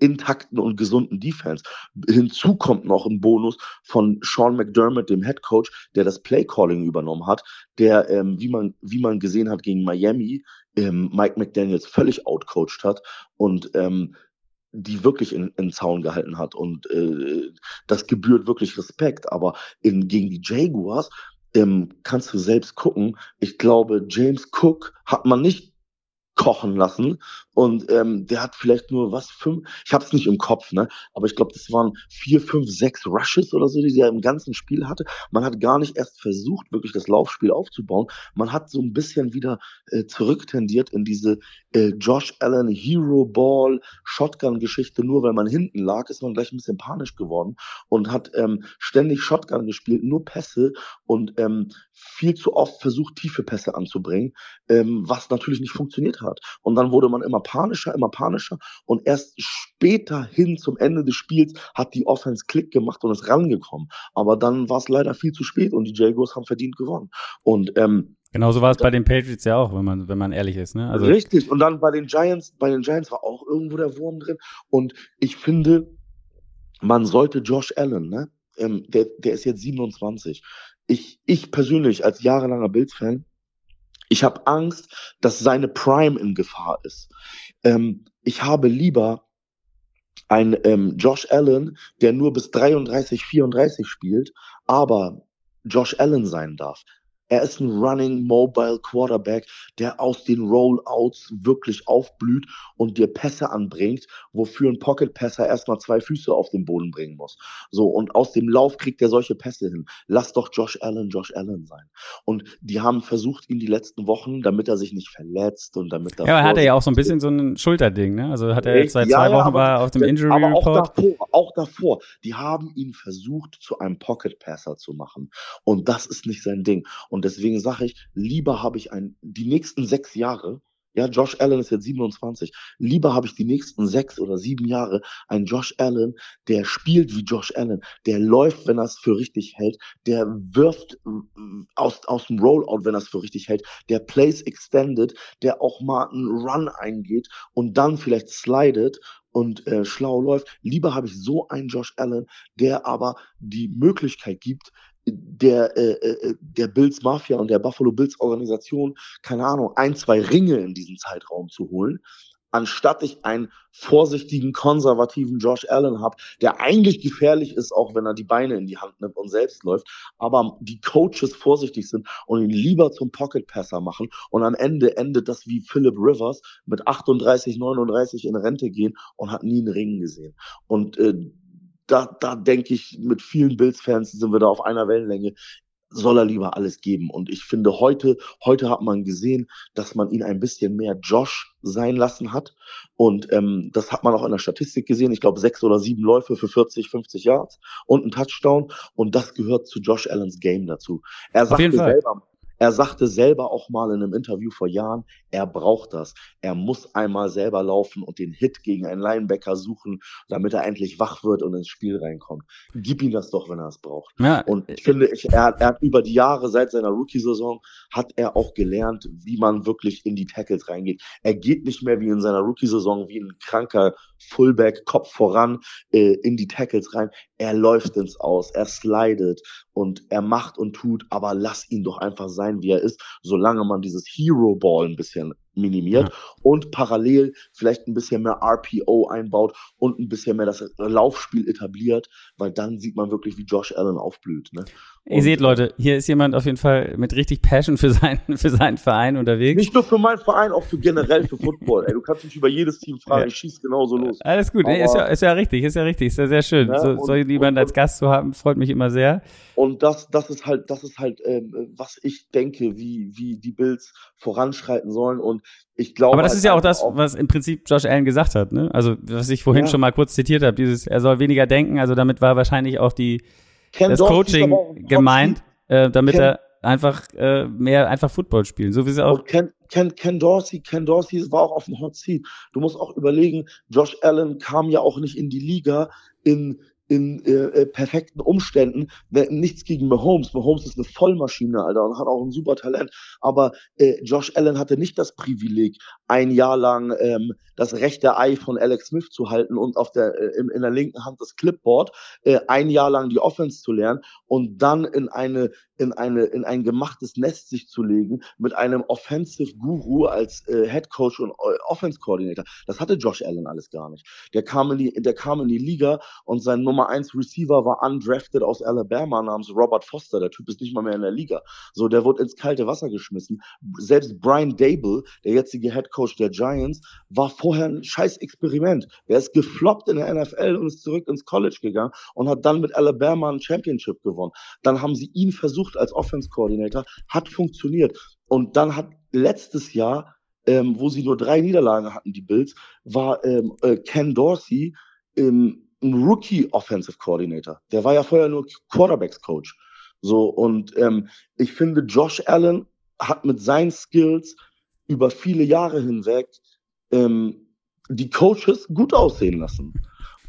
[SPEAKER 4] intakten und gesunden Defense. Hinzu kommt noch ein Bonus von Sean McDermott, dem Head Coach, der das Play Calling übernommen hat, der, ähm, wie man, wie man gesehen hat gegen Miami, ähm, Mike McDaniels völlig outcoached hat und ähm, die wirklich in, in Zaun gehalten hat. Und äh, das gebührt wirklich Respekt. Aber in, gegen die Jaguars ähm, kannst du selbst gucken. Ich glaube, James Cook hat man nicht kochen lassen. Und ähm, der hat vielleicht nur was, fünf, ich habe es nicht im Kopf, ne? Aber ich glaube, das waren vier, fünf, sechs Rushes oder so, die er im ganzen Spiel hatte. Man hat gar nicht erst versucht, wirklich das Laufspiel aufzubauen. Man hat so ein bisschen wieder äh, zurücktendiert in diese äh, Josh Allen Hero Ball Shotgun-Geschichte. Nur weil man hinten lag, ist man gleich ein bisschen panisch geworden und hat ähm, ständig Shotgun gespielt, nur Pässe und ähm, viel zu oft versucht, tiefe Pässe anzubringen, ähm, was natürlich nicht funktioniert hat. Und dann wurde man immer panischer, immer panischer und erst später hin zum Ende des Spiels hat die Offense Klick gemacht und ist rangekommen. Aber dann war es leider viel zu spät und die Jaguars haben verdient gewonnen. Und ähm,
[SPEAKER 3] Genauso war es bei den Patriots ja auch, wenn man, wenn man ehrlich ist. Ne?
[SPEAKER 4] Also richtig. Und dann bei den Giants, bei den Giants war auch irgendwo der Wurm drin. Und ich finde, man sollte Josh Allen, ne? Ähm, der, der ist jetzt 27 ich, ich persönlich als jahrelanger Bills-Fan, ich habe Angst, dass seine Prime in Gefahr ist. Ähm, ich habe lieber ein ähm, Josh Allen, der nur bis 33, 34 spielt, aber Josh Allen sein darf. Er ist ein Running Mobile Quarterback, der aus den Rollouts wirklich aufblüht und dir Pässe anbringt, wofür ein Pocket Passer erstmal zwei Füße auf den Boden bringen muss. So und aus dem Lauf kriegt er solche Pässe hin. Lass doch Josh Allen Josh Allen sein. Und die haben versucht ihn die letzten Wochen, damit er sich nicht verletzt und damit er
[SPEAKER 3] Ja, aber hat er ja auch so ein bisschen so ein Schulterding, ne? Also hat er jetzt seit zwei ja, Wochen ja, war auf dem Injury aber
[SPEAKER 4] Report. Auch davor, auch davor, die haben ihn versucht zu einem Pocket Passer zu machen und das ist nicht sein Ding. Und und deswegen sage ich, lieber habe ich ein, die nächsten sechs Jahre, ja, Josh Allen ist jetzt 27. Lieber habe ich die nächsten sechs oder sieben Jahre einen Josh Allen, der spielt wie Josh Allen, der läuft, wenn er es für richtig hält, der wirft äh, aus, aus dem Rollout, wenn er es für richtig hält, der plays extended, der auch mal einen Run eingeht und dann vielleicht slidet und äh, schlau läuft. Lieber habe ich so einen Josh Allen, der aber die Möglichkeit gibt, der, äh, äh, der Bills Mafia und der Buffalo Bills Organisation, keine Ahnung, ein, zwei Ringe in diesem Zeitraum zu holen, anstatt ich einen vorsichtigen, konservativen Josh Allen habe, der eigentlich gefährlich ist, auch wenn er die Beine in die Hand nimmt und selbst läuft, aber die Coaches vorsichtig sind und ihn lieber zum Pocket Passer machen und am Ende endet das wie Philip Rivers mit 38, 39 in Rente gehen und hat nie einen Ring gesehen. Und äh, da, da denke ich, mit vielen Bills-Fans sind wir da auf einer Wellenlänge soll er lieber alles geben. Und ich finde, heute, heute hat man gesehen, dass man ihn ein bisschen mehr Josh sein lassen hat. Und ähm, das hat man auch in der Statistik gesehen. Ich glaube, sechs oder sieben Läufe für 40, 50 Yards und ein Touchdown. Und das gehört zu Josh Allens Game dazu. Er sagte selber, er sagte selber auch mal in einem Interview vor Jahren, er braucht das. Er muss einmal selber laufen und den Hit gegen einen Linebacker suchen, damit er endlich wach wird und ins Spiel reinkommt. Gib ihm das doch, wenn er es braucht. Ja. Und ich finde, ich, er, er hat über die Jahre seit seiner Rookie-Saison hat er auch gelernt, wie man wirklich in die Tackles reingeht. Er geht nicht mehr wie in seiner Rookie-Saison wie ein kranker Fullback, Kopf voran äh, in die Tackles rein. Er läuft ins Aus, er slidet und er macht und tut, aber lass ihn doch einfach sein, wie er ist, solange man dieses Hero Ball ein bisschen minimiert ja. und parallel vielleicht ein bisschen mehr RPO einbaut und ein bisschen mehr das Laufspiel etabliert, weil dann sieht man wirklich, wie Josh Allen aufblüht. Ne?
[SPEAKER 3] Ihr seht, Leute, hier ist jemand auf jeden Fall mit richtig Passion für, sein, für seinen Verein unterwegs.
[SPEAKER 4] Nicht nur für meinen Verein, auch für generell für Football. Ey, du kannst mich über jedes Team fragen, ja. ich schieß genauso los.
[SPEAKER 3] Alles gut, Aber, ist, ja, ist ja richtig, ist ja richtig, ist ja sehr schön. Ja, so, so jemanden als Gast zu haben, freut mich immer sehr.
[SPEAKER 4] Und das, das ist halt, das ist halt, ähm, was ich denke, wie, wie die Bills voranschreiten sollen. Und ich glaube.
[SPEAKER 3] Aber das halt ist ja auch das, was im Prinzip Josh Allen gesagt hat, ne? Also, was ich vorhin ja. schon mal kurz zitiert habe, dieses, er soll weniger denken, also damit war wahrscheinlich auch die, Ken das Coaching gemeint, äh, damit Ken, er einfach äh, mehr einfach Football spielen, so wie sie auch.
[SPEAKER 4] Ken, Ken, Ken Dorsey, Ken Dorsey war auch auf dem Hot Seat. Du musst auch überlegen, Josh Allen kam ja auch nicht in die Liga in in äh, äh, perfekten Umständen. Nichts gegen Mahomes. Mahomes ist eine Vollmaschine, Alter, und hat auch ein super Talent. Aber äh, Josh Allen hatte nicht das Privileg, ein Jahr lang ähm, das rechte Ei von Alex Smith zu halten und auf der äh, in, in der linken Hand das Clipboard, äh, ein Jahr lang die Offense zu lernen und dann in eine in eine in ein gemachtes Nest sich zu legen mit einem Offensive Guru als äh, Head Coach und äh, Offense Coordinator. Das hatte Josh Allen alles gar nicht. Der kam in die der kam in die Liga und sein Nummer eins Receiver war undrafted aus Alabama namens Robert Foster. Der Typ ist nicht mal mehr in der Liga. So, der wurde ins kalte Wasser geschmissen. Selbst Brian Dable, der jetzige Head Coach der Giants, war vorher ein scheiß Experiment. Der ist gefloppt in der NFL und ist zurück ins College gegangen und hat dann mit Alabama ein Championship gewonnen. Dann haben sie ihn versucht als Offense Coordinator, hat funktioniert. Und dann hat letztes Jahr, ähm, wo sie nur drei Niederlagen hatten, die Bills, war ähm, äh, Ken Dorsey ähm, ein Rookie Offensive Coordinator. Der war ja vorher nur Quarterbacks Coach. So, und ähm, ich finde, Josh Allen hat mit seinen Skills über viele Jahre hinweg ähm, die Coaches gut aussehen lassen.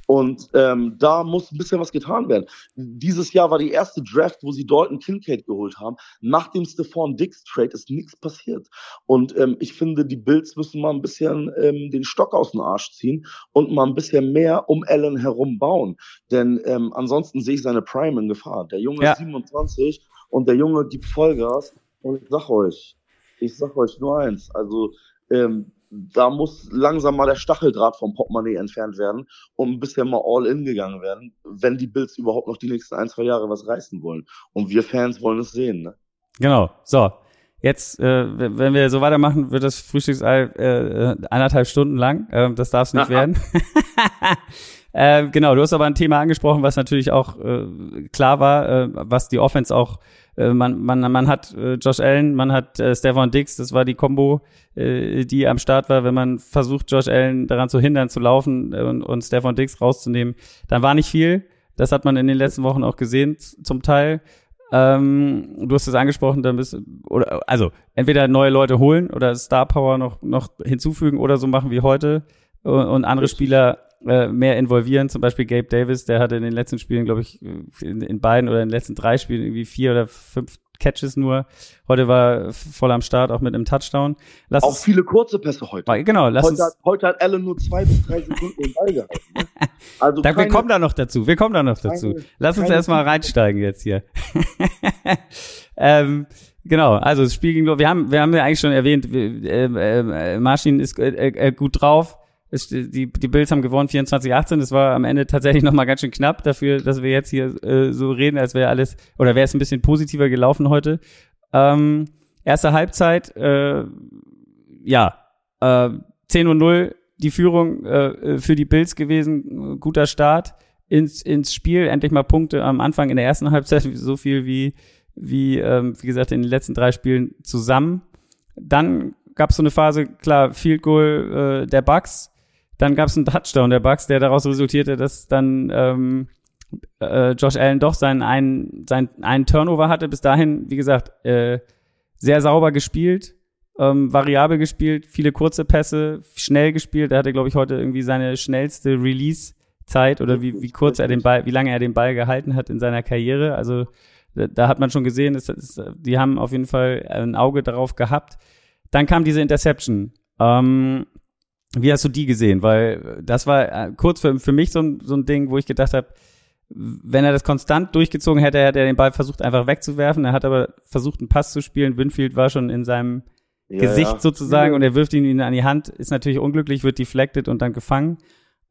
[SPEAKER 4] Und ähm, da muss ein bisschen was getan werden. Dieses Jahr war die erste Draft, wo sie Dalton Kincaid geholt haben. Nach dem Stephon Dix Trade ist nichts passiert. Und ähm, ich finde, die Bills müssen mal ein bisschen ähm, den Stock aus dem Arsch ziehen und mal ein bisschen mehr um Allen herum bauen. Denn ähm, ansonsten sehe ich seine Prime in Gefahr. Der Junge ja. ist 27 und der Junge gibt Vollgas. Und ich sag euch, ich sag euch nur eins. Also ähm, da muss langsam mal der Stacheldraht vom Portemonnaie entfernt werden und ein bisschen mal all in gegangen werden, wenn die Bills überhaupt noch die nächsten ein, zwei Jahre was reißen wollen. Und wir Fans wollen es sehen, ne?
[SPEAKER 3] Genau. So. Jetzt, äh, wenn wir so weitermachen, wird das Frühstücksei äh, anderthalb Stunden lang. Äh, das darf es nicht werden. äh, genau, du hast aber ein Thema angesprochen, was natürlich auch äh, klar war, äh, was die Offense auch äh, man, man, man hat äh, Josh Allen, man hat äh, Stefan Dix, das war die Combo, äh, die am Start war. Wenn man versucht, Josh Allen daran zu hindern, zu laufen äh, und, und Stefan Dix rauszunehmen, dann war nicht viel. Das hat man in den letzten Wochen auch gesehen, zum Teil. Ähm, du hast es angesprochen, dann bist oder also entweder neue Leute holen oder Star Power noch noch hinzufügen oder so machen wie heute und, und andere Spieler äh, mehr involvieren. Zum Beispiel Gabe Davis, der hatte in den letzten Spielen, glaube ich, in, in, beiden oder in den letzten drei Spielen irgendwie vier oder fünf Catches nur. Heute war voll am Start, auch mit einem Touchdown.
[SPEAKER 4] Lass auch viele kurze Pässe heute.
[SPEAKER 3] Genau, lass
[SPEAKER 4] heute,
[SPEAKER 3] uns,
[SPEAKER 4] hat, heute hat Allen nur zwei bis drei Sekunden den Ball gehalten. Ne?
[SPEAKER 3] Also da, keine, wir kommen da noch dazu. Wir kommen da noch dazu. Keine, lass uns erstmal reinsteigen jetzt hier. ähm, Genau, also das Spiel ging, wir haben, wir haben ja eigentlich schon erwähnt, äh, äh, Martin ist äh, äh, gut drauf, ist, die, die Bills haben gewonnen 24-18. Das war am Ende tatsächlich nochmal ganz schön knapp dafür, dass wir jetzt hier äh, so reden, als wäre alles, oder wäre es ein bisschen positiver gelaufen heute. Ähm, erste Halbzeit, äh, ja, äh, 10 und 0 die Führung äh, für die Bills gewesen. Guter Start ins, ins Spiel. Endlich mal Punkte am Anfang in der ersten Halbzeit, so viel wie, wie, ähm, wie gesagt, in den letzten drei Spielen zusammen. Dann gab es so eine Phase, klar, Field Goal äh, der Bucks dann gab es einen Touchdown der Bucks, der daraus resultierte, dass dann ähm, äh, Josh Allen doch seinen einen, seinen einen Turnover hatte. Bis dahin, wie gesagt, äh, sehr sauber gespielt, ähm, variabel gespielt, viele kurze Pässe, schnell gespielt. Er hatte, glaube ich, heute irgendwie seine schnellste Release-Zeit oder wie, wie kurz er den Ball, wie lange er den Ball gehalten hat in seiner Karriere. Also da, hat man schon gesehen, dass, dass, die haben auf jeden Fall ein Auge darauf gehabt. Dann kam diese Interception. Ähm, wie hast du die gesehen? Weil das war äh, kurz für, für mich so ein, so ein Ding, wo ich gedacht habe, wenn er das konstant durchgezogen hätte, hätte er den Ball versucht einfach wegzuwerfen. Er hat aber versucht, einen Pass zu spielen. Winfield war schon in seinem ja, Gesicht ja. sozusagen und er wirft ihn an die Hand. Ist natürlich unglücklich, wird deflected und dann gefangen.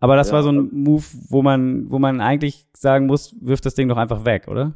[SPEAKER 3] Aber das ja, war so ein Move, wo man, wo man eigentlich sagen muss, wirft das Ding doch einfach weg, oder?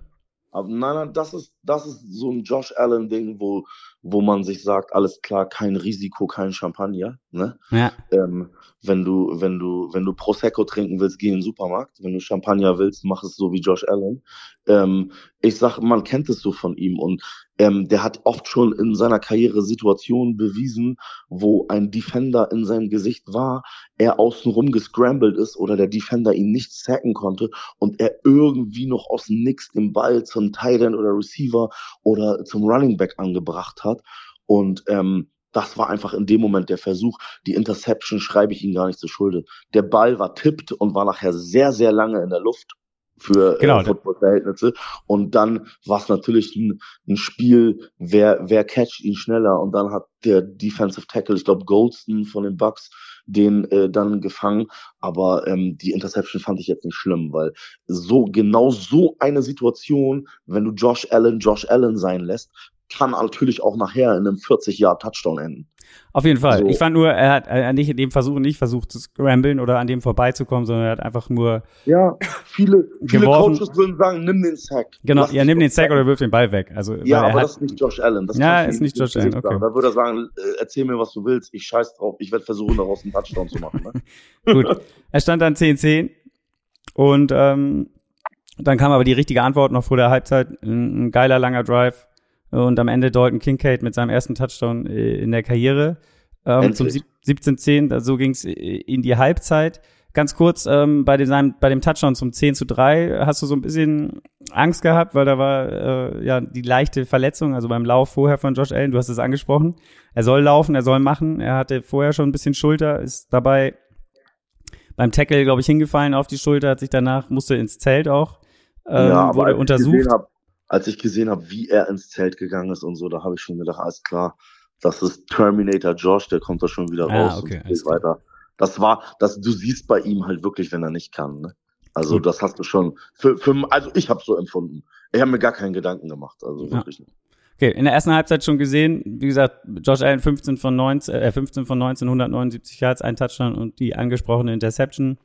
[SPEAKER 4] Aber nein, nein, das ist, das ist so ein Josh Allen-Ding, wo, wo man sich sagt, alles klar, kein Risiko, kein Champagner, ne? Ja. Ähm, wenn du, wenn du, wenn du Prosecco trinken willst, geh in den Supermarkt. Wenn du Champagner willst, mach es so wie Josh Allen. Ähm, ich sag, man kennt es so von ihm und ähm, der hat oft schon in seiner Karriere Situationen bewiesen, wo ein Defender in seinem Gesicht war, er außenrum gescrambled ist oder der Defender ihn nicht sacken konnte und er irgendwie noch aus dem Nix den Ball zum End oder Receiver oder zum Running Back angebracht hat. Und ähm, das war einfach in dem Moment der Versuch. Die Interception schreibe ich ihm gar nicht zu Schulde. Der Ball war tippt und war nachher sehr, sehr lange in der Luft. Für
[SPEAKER 3] äh, genau.
[SPEAKER 4] äh, Football-Verhältnisse. Und dann war es natürlich ein, ein, Spiel, wer, wer catcht ihn schneller. Und dann hat der Defensive Tackle, ich glaube Goldston von den Bucks, den äh, dann gefangen. Aber ähm, die Interception fand ich jetzt nicht schlimm, weil so genau so eine Situation, wenn du Josh Allen Josh Allen sein lässt, kann natürlich auch nachher in einem 40 Jahr Touchdown enden.
[SPEAKER 3] Auf jeden Fall. So. Ich fand nur, er hat er nicht in dem Versuch nicht versucht zu scramblen oder an dem vorbeizukommen, sondern er hat einfach nur.
[SPEAKER 4] Ja, viele, viele Coaches würden sagen, nimm den Sack.
[SPEAKER 3] Genau, ja, nimm den Sack oder wirf den Ball weg. Also,
[SPEAKER 4] ja, aber hat, das ist nicht Josh Allen. Das
[SPEAKER 3] ja, ist nicht Josh Allen. Okay.
[SPEAKER 4] Da würde er sagen, äh, erzähl mir, was du willst. Ich scheiß drauf. Ich werde versuchen, daraus einen Touchdown zu machen.
[SPEAKER 3] Ne? Gut. Er stand dann 10-10 und ähm, dann kam aber die richtige Antwort noch vor der Halbzeit. Ein, ein geiler langer Drive und am Ende Dalton Kincaid mit seinem ersten Touchdown äh, in der Karriere. Ähm, zum 17-10, so ging es in die Halbzeit. Ganz kurz, ähm, bei, dem, bei dem Touchdown zum 10 zu 3 hast du so ein bisschen Angst gehabt, weil da war äh, ja die leichte Verletzung, also beim Lauf vorher von Josh Allen, du hast es angesprochen. Er soll laufen, er soll machen. Er hatte vorher schon ein bisschen Schulter, ist dabei beim Tackle, glaube ich, hingefallen auf die Schulter, hat sich danach, musste ins Zelt auch, ähm, ja, wurde untersucht.
[SPEAKER 4] Hab, als ich gesehen habe, wie er ins Zelt gegangen ist und so, da habe ich schon gedacht, alles klar, das ist Terminator Josh, der kommt da schon wieder ah, raus okay, und geht weiter. Das war, das, du siehst bei ihm halt wirklich, wenn er nicht kann. Ne? Also Gut. das hast du schon. Für, für, also ich habe so empfunden. Ich habe mir gar keinen Gedanken gemacht. Also wirklich ja. nicht.
[SPEAKER 3] Okay, in der ersten Halbzeit schon gesehen, wie gesagt, Josh Allen 15 von 19, äh, 15 von 19, 179 Yards, ein Touchdown und die angesprochene Interception.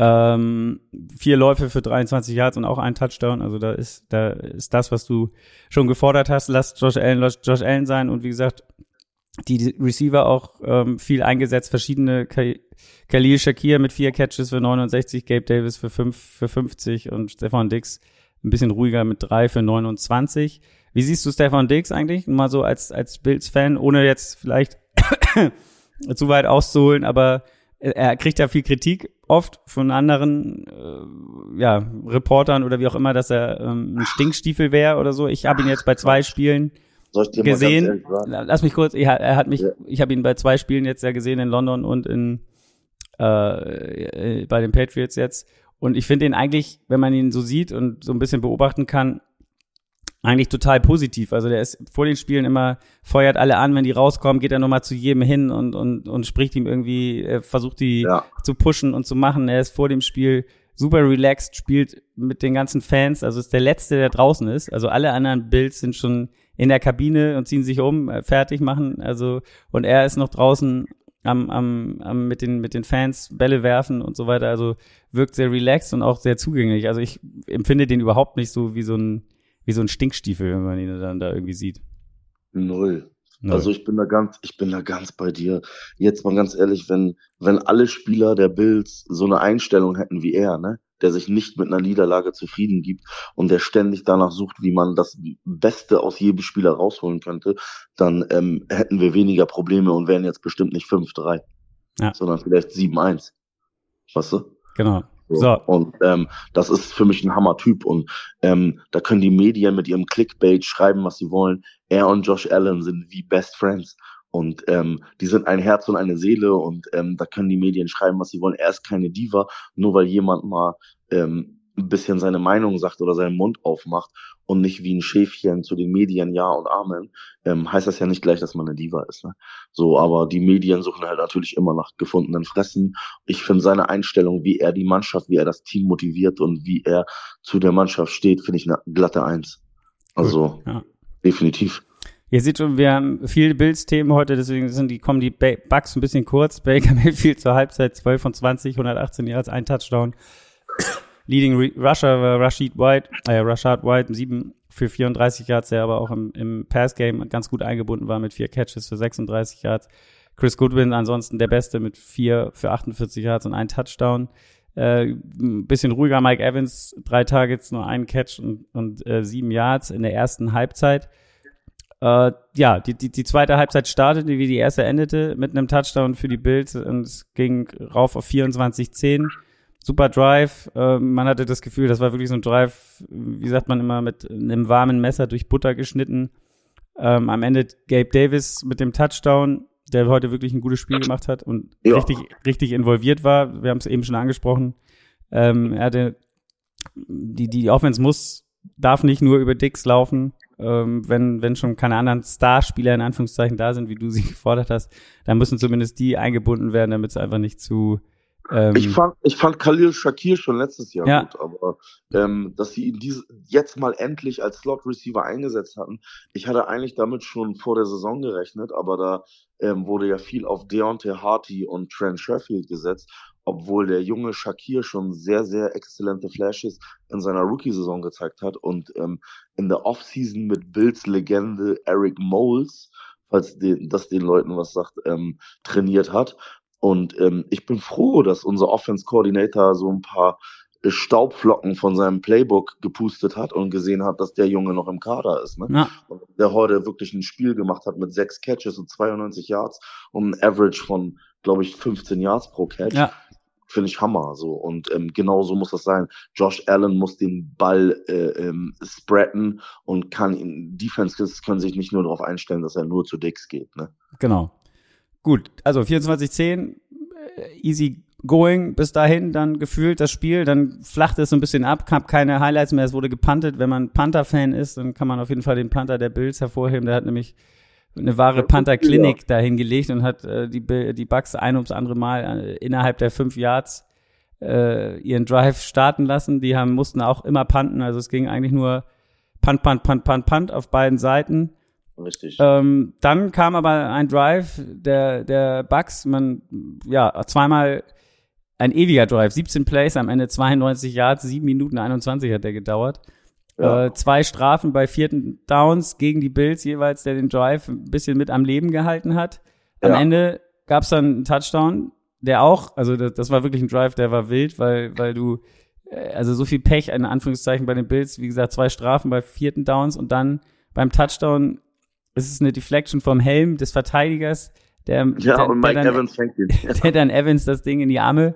[SPEAKER 3] Ähm, vier Läufe für 23 Yards und auch ein Touchdown. Also da ist, da ist das, was du schon gefordert hast. Lass Josh Allen, lass Josh Allen sein. Und wie gesagt, die Receiver auch ähm, viel eingesetzt, verschiedene Khalil Shakir mit vier Catches für 69, Gabe Davis für fünf, für 50 und Stefan Dix ein bisschen ruhiger mit drei für 29. Wie siehst du Stefan Dix eigentlich? Mal so als, als Bills-Fan, ohne jetzt vielleicht zu weit auszuholen, aber er kriegt ja viel Kritik oft von anderen äh, ja, Reportern oder wie auch immer, dass er ähm, ein Stinkstiefel wäre oder so. Ich habe ihn jetzt bei zwei Spielen gesehen. Lass mich kurz, er, er hat mich, ja. ich habe ihn bei zwei Spielen jetzt ja gesehen in London und in äh, bei den Patriots jetzt. Und ich finde ihn eigentlich, wenn man ihn so sieht und so ein bisschen beobachten kann, eigentlich total positiv. Also der ist vor den Spielen immer, feuert alle an, wenn die rauskommen, geht er nochmal zu jedem hin und, und, und spricht ihm irgendwie, er versucht die ja. zu pushen und zu machen. Er ist vor dem Spiel super relaxed, spielt mit den ganzen Fans, also ist der Letzte, der draußen ist. Also alle anderen Bills sind schon in der Kabine und ziehen sich um, äh, fertig machen. Also, und er ist noch draußen am, am, am mit den mit den Fans Bälle werfen und so weiter. Also wirkt sehr relaxed und auch sehr zugänglich. Also ich empfinde den überhaupt nicht so wie so ein wie so ein Stinkstiefel, wenn man ihn dann da irgendwie sieht.
[SPEAKER 4] Null. Null. Also ich bin da ganz, ich bin da ganz bei dir. Jetzt mal ganz ehrlich, wenn, wenn alle Spieler der Bills so eine Einstellung hätten wie er, ne, der sich nicht mit einer Niederlage zufrieden gibt und der ständig danach sucht, wie man das Beste aus jedem Spieler rausholen könnte, dann ähm, hätten wir weniger Probleme und wären jetzt bestimmt nicht 5-3, ja. sondern vielleicht 7-1. Weißt du?
[SPEAKER 3] Genau.
[SPEAKER 4] So. Und ähm, das ist für mich ein Hammer-Typ. Und ähm, da können die Medien mit ihrem Clickbait schreiben, was sie wollen. Er und Josh Allen sind wie Best Friends. Und ähm, die sind ein Herz und eine Seele und ähm, da können die Medien schreiben, was sie wollen. Er ist keine Diva, nur weil jemand mal ähm, ein bisschen seine Meinung sagt oder seinen Mund aufmacht und nicht wie ein Schäfchen zu den Medien Ja und Amen, ähm, heißt das ja nicht gleich, dass man eine Diva ist. Ne? So, aber die Medien suchen halt natürlich immer nach gefundenen Fressen. Ich finde seine Einstellung, wie er die Mannschaft, wie er das Team motiviert und wie er zu der Mannschaft steht, finde ich eine glatte Eins. Also ja. definitiv.
[SPEAKER 3] Ihr seht schon, wir haben viele Bills-Themen heute, deswegen sind die, kommen die Bugs ein bisschen kurz. Baker Mayfield zur Halbzeit 12 von 20, 118 Yards, ein Touchdown. Leading Rusher war Rashid White, äh, Rashad White, 7 für 34 Yards, der aber auch im, im Pass-Game ganz gut eingebunden war mit vier Catches für 36 Yards. Chris Goodwin ansonsten der Beste mit vier für 48 Yards und ein Touchdown. Äh, ein bisschen ruhiger Mike Evans, drei Targets, nur ein Catch und, und äh, sieben Yards in der ersten Halbzeit. Äh, ja, die, die, die zweite Halbzeit startete, wie die erste endete, mit einem Touchdown für die Bills und es ging rauf auf 24-10 super Drive. Äh, man hatte das Gefühl, das war wirklich so ein Drive, wie sagt man immer, mit einem warmen Messer durch Butter geschnitten. Ähm, am Ende Gabe Davis mit dem Touchdown, der heute wirklich ein gutes Spiel gemacht hat und ja. richtig, richtig involviert war. Wir haben es eben schon angesprochen. Ähm, er hatte die, die Offense muss, darf nicht nur über Dicks laufen. Ähm, wenn, wenn schon keine anderen Starspieler in Anführungszeichen da sind, wie du sie gefordert hast, dann müssen zumindest die eingebunden werden, damit es einfach nicht zu,
[SPEAKER 4] ähm, ich, fand, ich fand Khalil Shakir schon letztes Jahr
[SPEAKER 3] ja.
[SPEAKER 4] gut, aber ähm, dass sie ihn diese, jetzt mal endlich als Slot Receiver eingesetzt hatten, ich hatte eigentlich damit schon vor der Saison gerechnet, aber da ähm, wurde ja viel auf Deontay Harty und Trent Sheffield gesetzt, obwohl der junge Shakir schon sehr, sehr exzellente Flashes in seiner Rookie-Saison gezeigt hat und ähm, in der Offseason mit Bills Legende Eric Moles falls den, das den Leuten was sagt, ähm, trainiert hat. Und ähm, ich bin froh, dass unser Offense Coordinator so ein paar äh, Staubflocken von seinem Playbook gepustet hat und gesehen hat, dass der Junge noch im Kader ist. Ne? Ja. Und der heute wirklich ein Spiel gemacht hat mit sechs Catches und 92 Yards und ein Average von, glaube ich, 15 Yards pro Catch. Ja. Finde ich Hammer so. Und ähm, genau so muss das sein. Josh Allen muss den Ball äh, ähm, spreaden und kann Defense können sich nicht nur darauf einstellen, dass er nur zu Dicks geht. Ne?
[SPEAKER 3] Genau. Gut, also 24-10, äh, easy going bis dahin, dann gefühlt das Spiel, dann flacht es so ein bisschen ab, gab keine Highlights mehr, es wurde gepuntet. Wenn man Panther-Fan ist, dann kann man auf jeden Fall den Panther der Bills hervorheben. Der hat nämlich eine wahre Panther-Klinik dahin gelegt und hat äh, die, die Bugs ein ums andere Mal äh, innerhalb der fünf Yards äh, ihren Drive starten lassen. Die haben, mussten auch immer punten, also es ging eigentlich nur Punt, Punt, Punt, Punt, Punt auf beiden Seiten.
[SPEAKER 4] Richtig.
[SPEAKER 3] Ähm, dann kam aber ein Drive der, der Bucks, man, ja, zweimal ein ewiger Drive, 17 Plays, am Ende 92 Yards, 7 Minuten 21 hat der gedauert. Ja. Äh, zwei Strafen bei vierten Downs gegen die Bills jeweils, der den Drive ein bisschen mit am Leben gehalten hat. Am ja. Ende gab es dann einen Touchdown, der auch, also das, das, war wirklich ein Drive, der war wild, weil, weil du, äh, also so viel Pech in Anführungszeichen bei den Bills, wie gesagt, zwei Strafen bei vierten Downs und dann beim Touchdown es ist eine Deflection vom Helm des Verteidigers, der,
[SPEAKER 4] ja,
[SPEAKER 3] der,
[SPEAKER 4] und Mike
[SPEAKER 3] der dann,
[SPEAKER 4] Evans fängt ihn.
[SPEAKER 3] der dann Evans das Ding in die Arme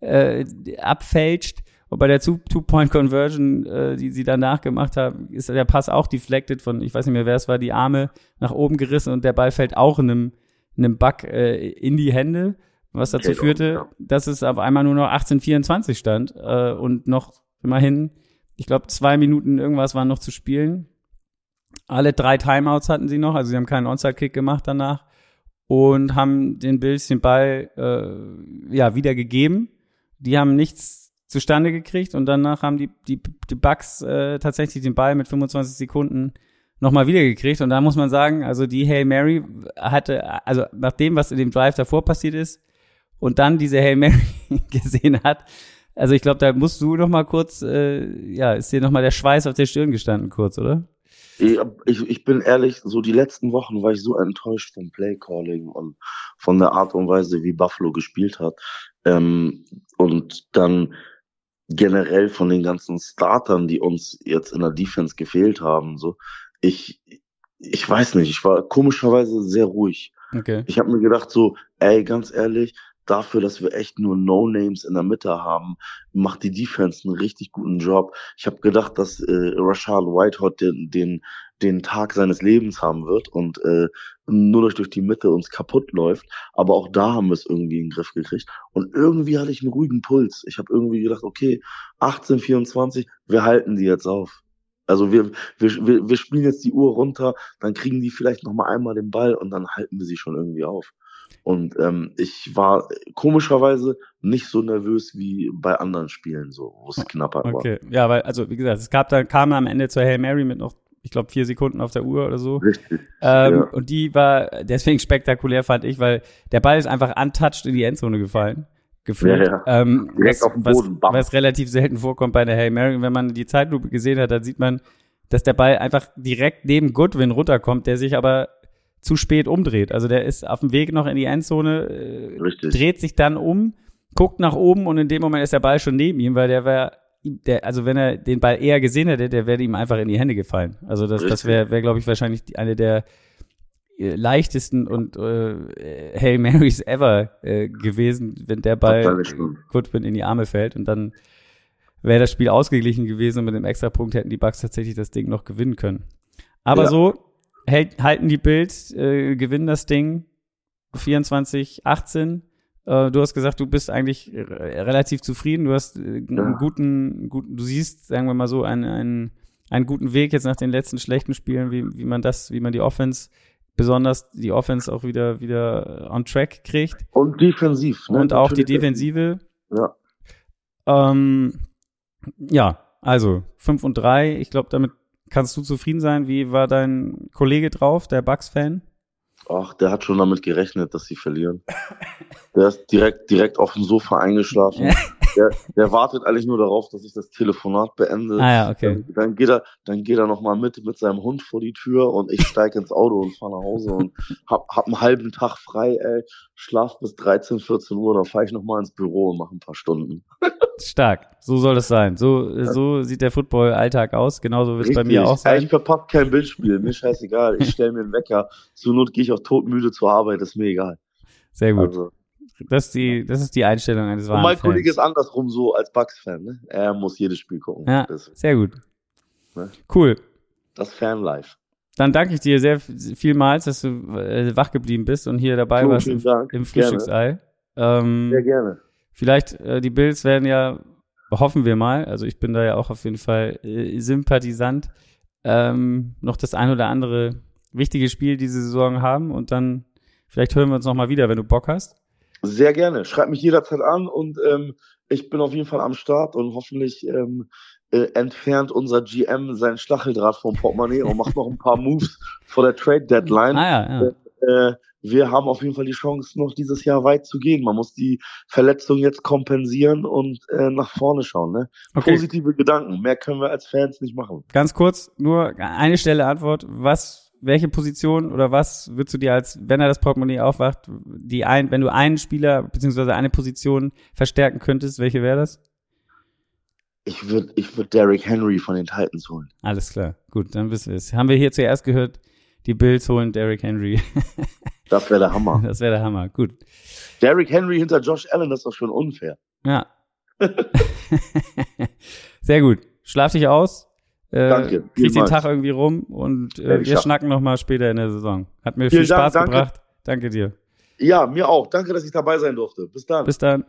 [SPEAKER 3] äh, abfälscht. Und bei der Two-Point-Conversion, äh, die sie danach gemacht haben, ist der Pass auch deflected von, ich weiß nicht mehr, wer es war, die Arme nach oben gerissen und der Ball fällt auch in einem, in einem Bug äh, in die Hände, was dazu okay, führte, ja. dass es auf einmal nur noch 18:24 stand äh, und noch immerhin, ich glaube, zwei Minuten irgendwas waren noch zu spielen. Alle drei Timeouts hatten sie noch, also sie haben keinen Onside-Kick gemacht danach und haben den Bills den Ball äh, ja wieder gegeben. Die haben nichts zustande gekriegt und danach haben die die, die Bucks äh, tatsächlich den Ball mit 25 Sekunden nochmal wieder gekriegt und da muss man sagen, also die Hail Mary hatte, also nach dem, was in dem Drive davor passiert ist und dann diese Hail Mary gesehen hat, also ich glaube, da musst du noch mal kurz, äh, ja, ist dir noch mal der Schweiß auf der Stirn gestanden kurz, oder?
[SPEAKER 4] Ich, ich bin ehrlich, so die letzten Wochen war ich so enttäuscht vom Playcalling und von der Art und Weise, wie Buffalo gespielt hat. Ähm, und dann generell von den ganzen Startern, die uns jetzt in der Defense gefehlt haben. So, ich, ich weiß nicht, ich war komischerweise sehr ruhig.
[SPEAKER 3] Okay.
[SPEAKER 4] Ich habe mir gedacht so, ey, ganz ehrlich, dafür, dass wir echt nur No-Names in der Mitte haben, macht die Defense einen richtig guten Job. Ich habe gedacht, dass äh, Rashad Whitehot den, den, den Tag seines Lebens haben wird und äh, nur durch, durch die Mitte uns kaputt läuft. Aber auch da haben wir es irgendwie in den Griff gekriegt. Und irgendwie hatte ich einen ruhigen Puls. Ich habe irgendwie gedacht, okay, 18, 24, wir halten die jetzt auf. Also wir, wir, wir spielen jetzt die Uhr runter, dann kriegen die vielleicht noch mal einmal den Ball und dann halten wir sie schon irgendwie auf. Und ähm, ich war komischerweise nicht so nervös wie bei anderen Spielen, so wo es knapper
[SPEAKER 3] okay. war. Okay, ja, weil, also wie gesagt, es gab da, kam am Ende zur Hail Mary mit noch, ich glaube, vier Sekunden auf der Uhr oder so.
[SPEAKER 4] Richtig.
[SPEAKER 3] Ähm, ja. Und die war deswegen spektakulär, fand ich, weil der Ball ist einfach untouched in die Endzone gefallen. Gefühlt. Ja, ja. Ähm, Direkt was, auf den Boden. Was, was relativ selten vorkommt bei der Hail Mary. Und wenn man die Zeitlupe gesehen hat, dann sieht man, dass der Ball einfach direkt neben Goodwin runterkommt, der sich aber zu spät umdreht. Also der ist auf dem Weg noch in die Endzone, äh, dreht sich dann um, guckt nach oben und in dem Moment ist der Ball schon neben ihm, weil der wäre, der, also wenn er den Ball eher gesehen hätte, der wäre ihm einfach in die Hände gefallen. Also das, das wäre, wär, glaube ich, wahrscheinlich eine der äh, leichtesten und äh, Hail Marys ever äh, gewesen, wenn der Ball Goodwin in die Arme fällt und dann wäre das Spiel ausgeglichen gewesen und mit dem Extrapunkt hätten die Bucks tatsächlich das Ding noch gewinnen können. Aber ja. so hält, halten die Bild, äh, gewinnen das Ding 24, 18. Äh, du hast gesagt, du bist eigentlich relativ zufrieden. Du hast äh, einen guten, guten, du siehst, sagen wir mal so, einen, einen, einen guten Weg jetzt nach den letzten schlechten Spielen, wie, wie man das, wie man die Offense besonders die Offense auch wieder wieder on track kriegt.
[SPEAKER 4] Und defensiv.
[SPEAKER 3] Ne? Und auch die Defensive.
[SPEAKER 4] Ja.
[SPEAKER 3] Ähm, ja, also 5 und 3. Ich glaube, damit kannst du zufrieden sein. Wie war dein Kollege drauf, der Bucks-Fan?
[SPEAKER 4] Ach, der hat schon damit gerechnet, dass sie verlieren. Der ist direkt, direkt auf dem Sofa eingeschlafen. Der, der wartet eigentlich nur darauf, dass ich das Telefonat beende.
[SPEAKER 3] Ah ja, okay.
[SPEAKER 4] Dann, dann geht er, dann geht er nochmal mit mit seinem Hund vor die Tür und ich steige ins Auto und fahre nach Hause und hab, hab einen halben Tag frei, ey, schlaf bis 13, 14 Uhr, dann fahre ich nochmal ins Büro und mache ein paar Stunden.
[SPEAKER 3] Stark, so soll es sein. So, so sieht der Football-Alltag aus. Genauso wird es bei mir auch sein.
[SPEAKER 4] Ich verpasse kein Bildspiel, mir scheißegal. Ich stelle mir einen Wecker. Zur Not gehe ich auch totmüde zur Arbeit, ist mir egal.
[SPEAKER 3] Sehr gut. Also, das ist die, das ist die Einstellung eines wahren
[SPEAKER 4] Und mein Fans. Kollege ist andersrum so als Bucks-Fan. Ne? Er muss jedes Spiel gucken.
[SPEAKER 3] Ja, sehr gut. Ne? Cool.
[SPEAKER 4] Das Fan-Life.
[SPEAKER 3] Dann danke ich dir sehr vielmals, dass du äh, wach geblieben bist und hier dabei so, warst im, im Frühstücksei.
[SPEAKER 4] Ähm, sehr gerne.
[SPEAKER 3] Vielleicht, äh, die Bills werden ja, hoffen wir mal, also ich bin da ja auch auf jeden Fall äh, Sympathisant, ähm, noch das ein oder andere wichtige Spiel diese Saison haben und dann vielleicht hören wir uns nochmal wieder, wenn du Bock hast.
[SPEAKER 4] Sehr gerne. Schreib mich jederzeit an und ähm, ich bin auf jeden Fall am Start und hoffentlich ähm, äh, entfernt unser GM seinen Stacheldraht vom Portemonnaie und macht noch ein paar Moves vor der Trade Deadline.
[SPEAKER 3] Ah, ja, ja.
[SPEAKER 4] Äh, wir haben auf jeden Fall die Chance, noch dieses Jahr weit zu gehen. Man muss die Verletzung jetzt kompensieren und äh, nach vorne schauen. Ne? Okay. Positive Gedanken. Mehr können wir als Fans nicht machen.
[SPEAKER 3] Ganz kurz, nur eine Stelle Antwort. Was, welche Position oder was würdest du dir als, wenn er das Portemonnaie aufwacht, die ein, wenn du einen Spieler beziehungsweise eine Position verstärken könntest, welche wäre das?
[SPEAKER 4] Ich würde ich würd Derrick Henry von den Titans holen.
[SPEAKER 3] Alles klar. Gut, dann wissen wir es. Haben wir hier zuerst gehört, die Bills holen Derrick Henry.
[SPEAKER 4] das wäre der Hammer.
[SPEAKER 3] Das wäre der Hammer. Gut.
[SPEAKER 4] Derrick Henry hinter Josh Allen, das ist doch schon unfair.
[SPEAKER 3] Ja. Sehr gut. Schlaf dich aus. Äh,
[SPEAKER 4] danke.
[SPEAKER 3] Krieg den Tag irgendwie rum und äh, wir schnacken nochmal später in der Saison. Hat mir Vielen viel Spaß Dank, gebracht. Danke dir.
[SPEAKER 4] Ja, mir auch. Danke, dass ich dabei sein durfte. Bis dann.
[SPEAKER 3] Bis dann.